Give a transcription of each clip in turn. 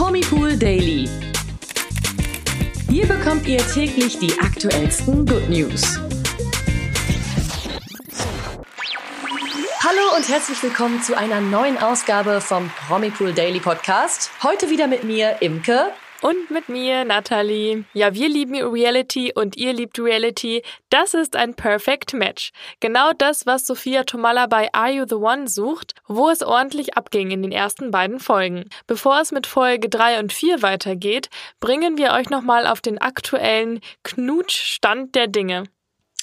Promipool Daily. Hier bekommt ihr täglich die aktuellsten Good News. Hallo und herzlich willkommen zu einer neuen Ausgabe vom Promipool Daily Podcast. Heute wieder mit mir, Imke. Und mit mir, Nathalie. Ja, wir lieben Reality und ihr liebt Reality. Das ist ein Perfect Match. Genau das, was Sophia Tomalla bei Are You the One sucht, wo es ordentlich abging in den ersten beiden Folgen. Bevor es mit Folge 3 und 4 weitergeht, bringen wir euch nochmal auf den aktuellen Knutschstand der Dinge.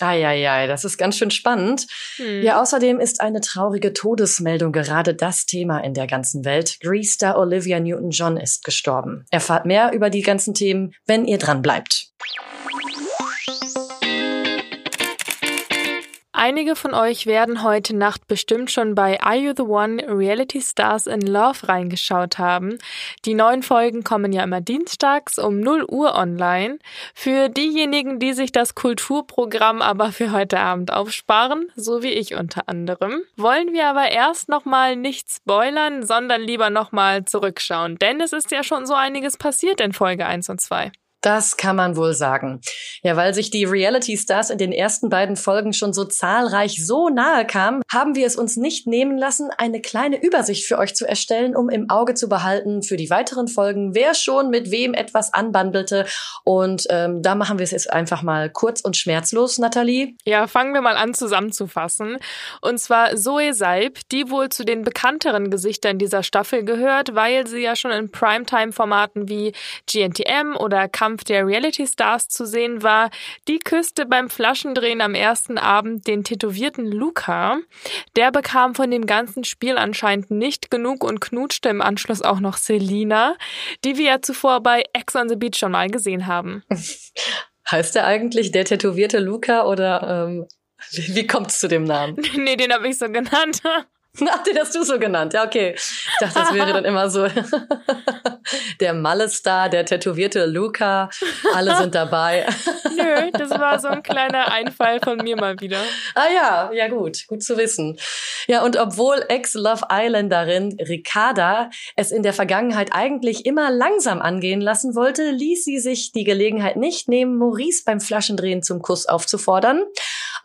Eieiei, das ist ganz schön spannend. Hm. Ja, außerdem ist eine traurige Todesmeldung gerade das Thema in der ganzen Welt. Grease-Star Olivia Newton-John ist gestorben. Erfahrt mehr über die ganzen Themen, wenn ihr dran bleibt. Einige von euch werden heute Nacht bestimmt schon bei Are You the One Reality Stars in Love reingeschaut haben. Die neuen Folgen kommen ja immer dienstags um 0 Uhr online. Für diejenigen, die sich das Kulturprogramm aber für heute Abend aufsparen, so wie ich unter anderem, wollen wir aber erst nochmal nicht spoilern, sondern lieber nochmal zurückschauen. Denn es ist ja schon so einiges passiert in Folge 1 und 2. Das kann man wohl sagen. Ja, weil sich die Reality Stars in den ersten beiden Folgen schon so zahlreich so nahe kamen, haben wir es uns nicht nehmen lassen, eine kleine Übersicht für euch zu erstellen, um im Auge zu behalten für die weiteren Folgen, wer schon mit wem etwas anbandelte. Und ähm, da machen wir es jetzt einfach mal kurz und schmerzlos, Nathalie. Ja, fangen wir mal an zusammenzufassen. Und zwar Zoe Seib, die wohl zu den bekannteren Gesichtern dieser Staffel gehört, weil sie ja schon in Primetime-Formaten wie GNTM oder Kampf Kampf der Reality Stars zu sehen war, die küsste beim Flaschendrehen am ersten Abend den tätowierten Luca. Der bekam von dem ganzen Spiel anscheinend nicht genug und knutschte im Anschluss auch noch Selina, die wir ja zuvor bei Ex on the Beach schon mal gesehen haben. Heißt er eigentlich der tätowierte Luca oder ähm, wie, kommt es zu dem Namen? nee, den habe ich so genannt. Ach, den hast du so genannt. Ja, okay. Ich dachte, das wäre dann immer so der Malle-Star, der tätowierte Luca. Alle sind dabei. Nö, das war so ein kleiner Einfall von mir mal wieder. Ah ja, ja gut. Gut zu wissen. Ja, und obwohl Ex-Love Islanderin Ricarda es in der Vergangenheit eigentlich immer langsam angehen lassen wollte, ließ sie sich die Gelegenheit nicht nehmen, Maurice beim Flaschendrehen zum Kuss aufzufordern.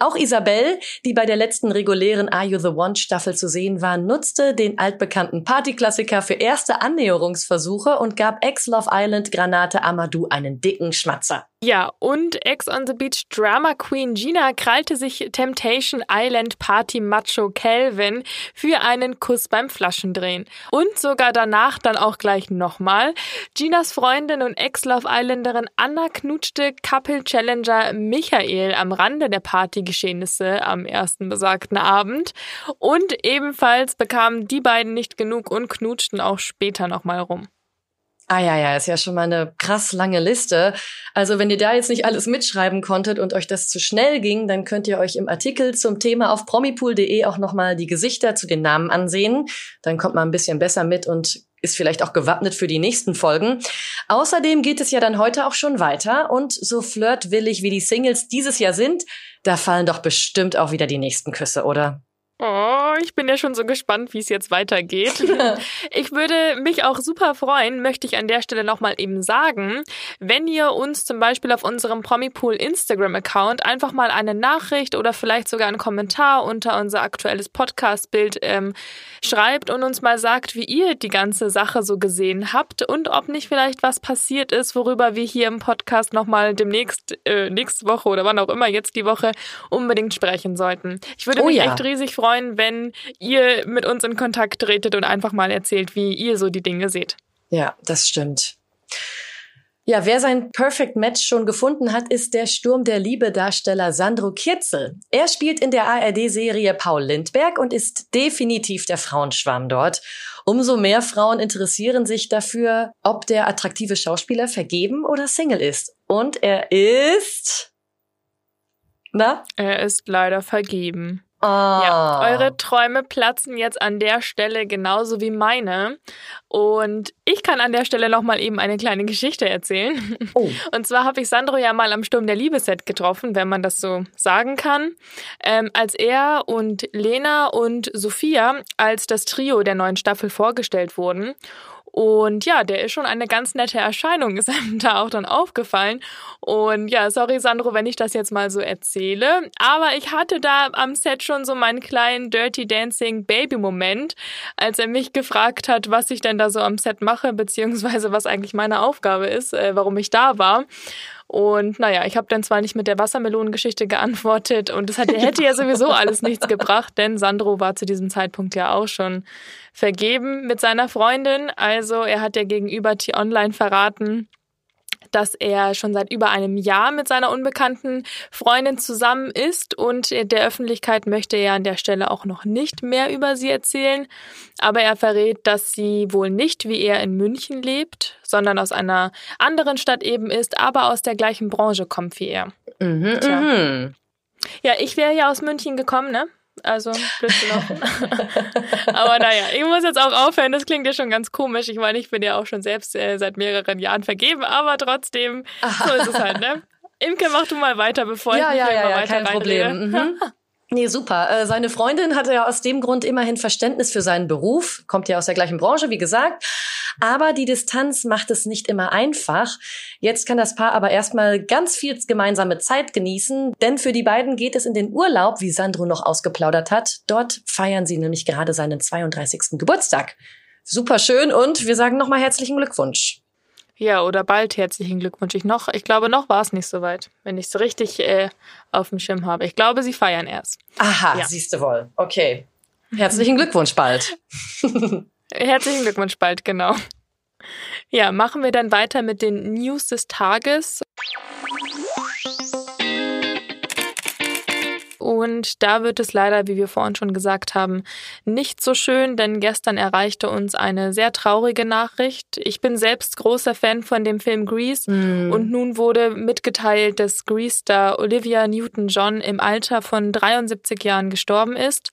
Auch Isabelle, die bei der letzten regulären Are You the One Staffel zu sehen war, nutzte den altbekannten Partyklassiker für erste Annäherungsversuche und gab Ex-Love Island Granate Amadou einen dicken Schmatzer. Ja, und Ex on the Beach Drama Queen Gina krallte sich Temptation Island Party Macho Calvin für einen Kuss beim Flaschendrehen. Und sogar danach dann auch gleich nochmal. Ginas Freundin und Ex-Love Islanderin Anna knutschte Couple Challenger Michael am Rande der Partygeschehnisse am ersten besagten Abend. Und ebenfalls bekamen die beiden nicht genug und knutschten auch später nochmal rum. Ah ja, ja, ist ja schon mal eine krass lange Liste. Also wenn ihr da jetzt nicht alles mitschreiben konntet und euch das zu schnell ging, dann könnt ihr euch im Artikel zum Thema auf promipool.de auch nochmal die Gesichter zu den Namen ansehen. Dann kommt man ein bisschen besser mit und ist vielleicht auch gewappnet für die nächsten Folgen. Außerdem geht es ja dann heute auch schon weiter und so flirtwillig wie die Singles dieses Jahr sind, da fallen doch bestimmt auch wieder die nächsten Küsse, oder? Oh, ich bin ja schon so gespannt, wie es jetzt weitergeht. ich würde mich auch super freuen, möchte ich an der Stelle nochmal eben sagen, wenn ihr uns zum Beispiel auf unserem Promipool Instagram-Account einfach mal eine Nachricht oder vielleicht sogar einen Kommentar unter unser aktuelles Podcast-Bild ähm, schreibt und uns mal sagt, wie ihr die ganze Sache so gesehen habt und ob nicht vielleicht was passiert ist, worüber wir hier im Podcast nochmal demnächst, äh, nächste Woche oder wann auch immer jetzt die Woche unbedingt sprechen sollten. Ich würde oh, mich ja. echt riesig freuen, freuen, wenn ihr mit uns in Kontakt tretet und einfach mal erzählt, wie ihr so die Dinge seht. Ja, das stimmt. Ja, wer sein Perfect Match schon gefunden hat, ist der Sturm der Liebe-Darsteller Sandro Kirzel. Er spielt in der ARD-Serie Paul Lindberg und ist definitiv der Frauenschwarm dort. Umso mehr Frauen interessieren sich dafür, ob der attraktive Schauspieler vergeben oder Single ist. Und er ist... Na? Er ist leider vergeben. Oh. Ja, eure Träume platzen jetzt an der Stelle genauso wie meine. Und ich kann an der Stelle nochmal eben eine kleine Geschichte erzählen. Oh. Und zwar habe ich Sandro ja mal am Sturm der Liebe-Set getroffen, wenn man das so sagen kann. Ähm, als er und Lena und Sophia als das Trio der neuen Staffel vorgestellt wurden. Und ja, der ist schon eine ganz nette Erscheinung, ist einem da auch dann aufgefallen. Und ja, sorry Sandro, wenn ich das jetzt mal so erzähle, aber ich hatte da am Set schon so meinen kleinen Dirty Dancing Baby Moment, als er mich gefragt hat, was ich denn da so am Set mache, beziehungsweise was eigentlich meine Aufgabe ist, äh, warum ich da war. Und naja, ich habe dann zwar nicht mit der Wassermelonengeschichte geantwortet und das hätte, hätte ja sowieso alles nichts gebracht, denn Sandro war zu diesem Zeitpunkt ja auch schon vergeben mit seiner Freundin. Also er hat ja gegenüber T-Online verraten, dass er schon seit über einem Jahr mit seiner unbekannten Freundin zusammen ist und der Öffentlichkeit möchte er an der Stelle auch noch nicht mehr über sie erzählen. Aber er verrät, dass sie wohl nicht wie er in München lebt, sondern aus einer anderen Stadt eben ist, aber aus der gleichen Branche kommt wie er. Mhm, Tja. Mhm. Ja, ich wäre ja aus München gekommen, ne? Also blöd gelaufen. Aber naja, ich muss jetzt auch aufhören. Das klingt ja schon ganz komisch. Ich meine, ich bin ja auch schon selbst äh, seit mehreren Jahren vergeben, aber trotzdem, so ist es halt, ne? Imke, mach du mal weiter, bevor ja, ich ja, ja, mal ja, weiter kein Problem. Mhm. Nee, super. Äh, seine Freundin hatte ja aus dem Grund immerhin Verständnis für seinen Beruf, kommt ja aus der gleichen Branche, wie gesagt. Aber die Distanz macht es nicht immer einfach. Jetzt kann das Paar aber erstmal ganz viel gemeinsame Zeit genießen, denn für die beiden geht es in den Urlaub, wie Sandro noch ausgeplaudert hat. Dort feiern sie nämlich gerade seinen 32. Geburtstag. Super schön und wir sagen nochmal herzlichen Glückwunsch. Ja, oder bald herzlichen Glückwunsch. Ich, noch, ich glaube, noch war es nicht so weit, wenn ich es richtig äh, auf dem Schirm habe. Ich glaube, sie feiern erst. Aha, ja. siehst du wohl. Okay. Herzlichen Glückwunsch bald. herzlichen Glückwunsch bald, genau. Ja, machen wir dann weiter mit den News des Tages. Und da wird es leider, wie wir vorhin schon gesagt haben, nicht so schön, denn gestern erreichte uns eine sehr traurige Nachricht. Ich bin selbst großer Fan von dem Film Grease mm. und nun wurde mitgeteilt, dass Grease-Star Olivia Newton-John im Alter von 73 Jahren gestorben ist.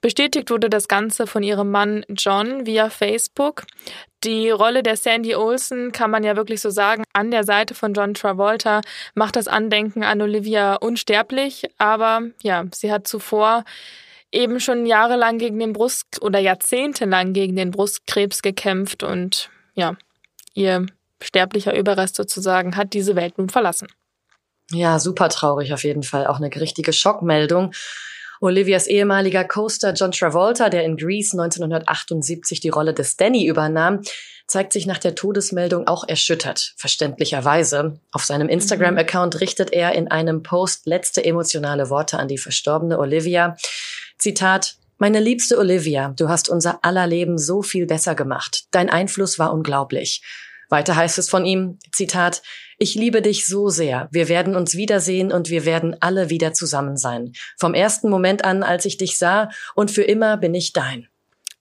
Bestätigt wurde das Ganze von ihrem Mann John via Facebook. Die Rolle der Sandy Olsen kann man ja wirklich so sagen, an der Seite von John Travolta macht das Andenken an Olivia unsterblich, aber ja, sie hat zuvor eben schon jahrelang gegen den Brust oder jahrzehntelang gegen den Brustkrebs gekämpft und ja, ihr sterblicher Überrest sozusagen hat diese Welt nun verlassen. Ja, super traurig auf jeden Fall. Auch eine richtige Schockmeldung. Olivias ehemaliger Coaster John Travolta, der in Grease 1978 die Rolle des Danny übernahm, zeigt sich nach der Todesmeldung auch erschüttert, verständlicherweise. Auf seinem mhm. Instagram-Account richtet er in einem Post letzte emotionale Worte an die verstorbene Olivia. Zitat, meine liebste Olivia, du hast unser aller Leben so viel besser gemacht. Dein Einfluss war unglaublich. Weiter heißt es von ihm, Zitat, ich liebe dich so sehr. Wir werden uns wiedersehen und wir werden alle wieder zusammen sein. Vom ersten Moment an, als ich dich sah und für immer bin ich dein.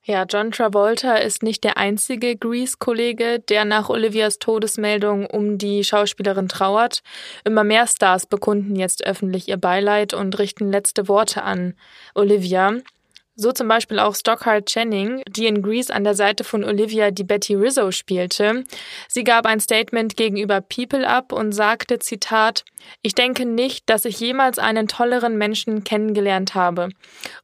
Ja, John Travolta ist nicht der einzige Grease-Kollege, der nach Olivias Todesmeldung um die Schauspielerin trauert. Immer mehr Stars bekunden jetzt öffentlich ihr Beileid und richten letzte Worte an Olivia. So zum Beispiel auch Stockhart Channing, die in Grease an der Seite von Olivia die Betty Rizzo spielte. Sie gab ein Statement gegenüber People ab und sagte, Zitat, ich denke nicht, dass ich jemals einen tolleren Menschen kennengelernt habe.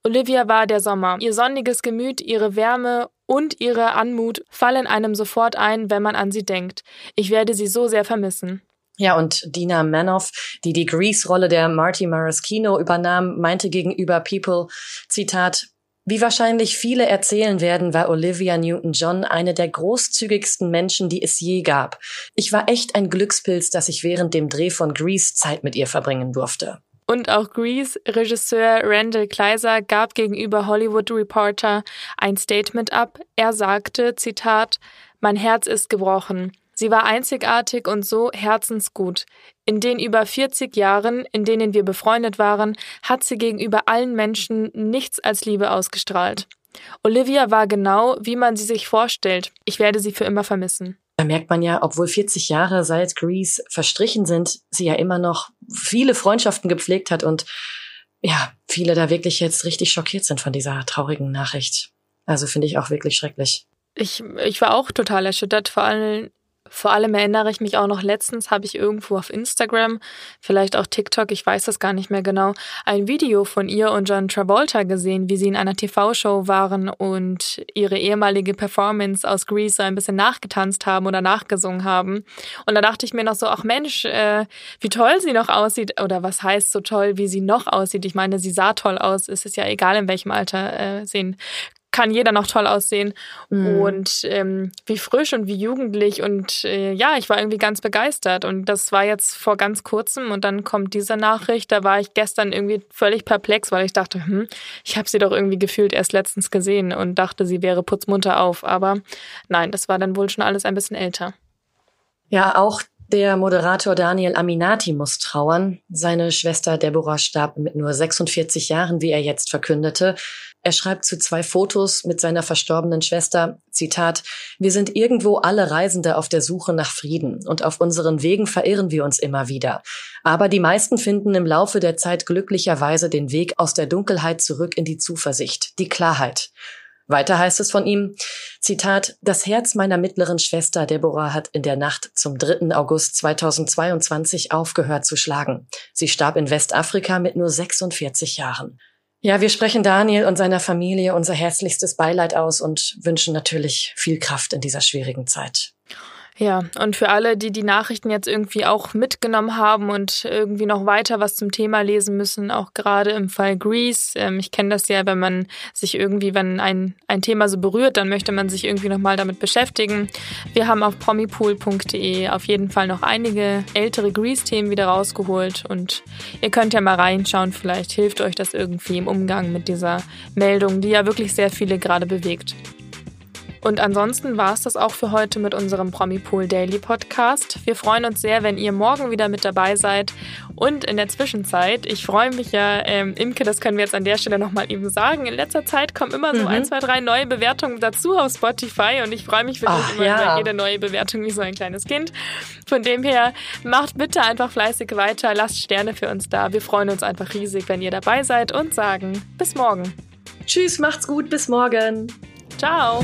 Olivia war der Sommer. Ihr sonniges Gemüt, ihre Wärme und ihre Anmut fallen einem sofort ein, wenn man an sie denkt. Ich werde sie so sehr vermissen. Ja, und Dina Manoff, die die Grease-Rolle der Marty Maraschino übernahm, meinte gegenüber People, Zitat, wie wahrscheinlich viele erzählen werden, war Olivia Newton-John eine der großzügigsten Menschen, die es je gab. Ich war echt ein Glückspilz, dass ich während dem Dreh von Grease Zeit mit ihr verbringen durfte. Und auch Grease-Regisseur Randall Kleiser gab gegenüber Hollywood Reporter ein Statement ab. Er sagte, Zitat, Mein Herz ist gebrochen. Sie war einzigartig und so herzensgut. In den über 40 Jahren, in denen wir befreundet waren, hat sie gegenüber allen Menschen nichts als Liebe ausgestrahlt. Olivia war genau, wie man sie sich vorstellt. Ich werde sie für immer vermissen. Da merkt man ja, obwohl 40 Jahre seit Grease verstrichen sind, sie ja immer noch viele Freundschaften gepflegt hat und ja, viele da wirklich jetzt richtig schockiert sind von dieser traurigen Nachricht. Also finde ich auch wirklich schrecklich. Ich, ich war auch total erschüttert, vor allem Vor allem erinnere ich mich auch noch letztens, habe ich irgendwo auf Instagram, vielleicht auch TikTok, ich weiß das gar nicht mehr genau, ein Video von ihr und John Travolta gesehen, wie sie in einer TV-Show waren und ihre ehemalige Performance aus Grease so ein bisschen nachgetanzt haben oder nachgesungen haben. Und da dachte ich mir noch so, ach Mensch, äh, wie toll sie noch aussieht. Oder was heißt so toll, wie sie noch aussieht? Ich meine, sie sah toll aus. Es ist ja egal, in welchem Alter äh, sehen kann jeder noch toll aussehen mhm. und ähm, wie frisch und wie jugendlich und äh, ja, ich war irgendwie ganz begeistert und das war jetzt vor ganz kurzem und dann kommt diese Nachricht, da war ich gestern irgendwie völlig perplex, weil ich dachte, hm, ich habe sie doch irgendwie gefühlt erst letztens gesehen und dachte, sie wäre putzmunter auf, aber nein, das war dann wohl schon alles ein bisschen älter. Ja, auch der Moderator Daniel Aminati muss trauern. Seine Schwester Deborah starb mit nur 46 Jahren, wie er jetzt verkündete. Er schreibt zu zwei Fotos mit seiner verstorbenen Schwester, Zitat, Wir sind irgendwo alle Reisende auf der Suche nach Frieden und auf unseren Wegen verirren wir uns immer wieder. Aber die meisten finden im Laufe der Zeit glücklicherweise den Weg aus der Dunkelheit zurück in die Zuversicht, die Klarheit. Weiter heißt es von ihm, Zitat, das Herz meiner mittleren Schwester Deborah hat in der Nacht zum 3. August 2022 aufgehört zu schlagen. Sie starb in Westafrika mit nur 46 Jahren. Ja, wir sprechen Daniel und seiner Familie unser herzlichstes Beileid aus und wünschen natürlich viel Kraft in dieser schwierigen Zeit. Ja, und für alle, die die Nachrichten jetzt irgendwie auch mitgenommen haben und irgendwie noch weiter was zum Thema lesen müssen, auch gerade im Fall Grease. Ähm, ich kenne das ja, wenn man sich irgendwie, wenn ein, ein Thema so berührt, dann möchte man sich irgendwie nochmal damit beschäftigen. Wir haben auf promipool.de auf jeden Fall noch einige ältere Grease-Themen wieder rausgeholt und ihr könnt ja mal reinschauen. Vielleicht hilft euch das irgendwie im Umgang mit dieser Meldung, die ja wirklich sehr viele gerade bewegt. Und ansonsten war es das auch für heute mit unserem Promipool Daily Podcast. Wir freuen uns sehr, wenn ihr morgen wieder mit dabei seid. Und in der Zwischenzeit, ich freue mich ja, ähm, Imke, das können wir jetzt an der Stelle nochmal eben sagen. In letzter Zeit kommen immer so mhm. ein, zwei, drei neue Bewertungen dazu auf Spotify und ich freue mich wirklich Ach, immer ja. über jede neue Bewertung wie so ein kleines Kind. Von dem her, macht bitte einfach fleißig weiter, lasst Sterne für uns da. Wir freuen uns einfach riesig, wenn ihr dabei seid und sagen bis morgen. Tschüss, macht's gut, bis morgen. Ciao.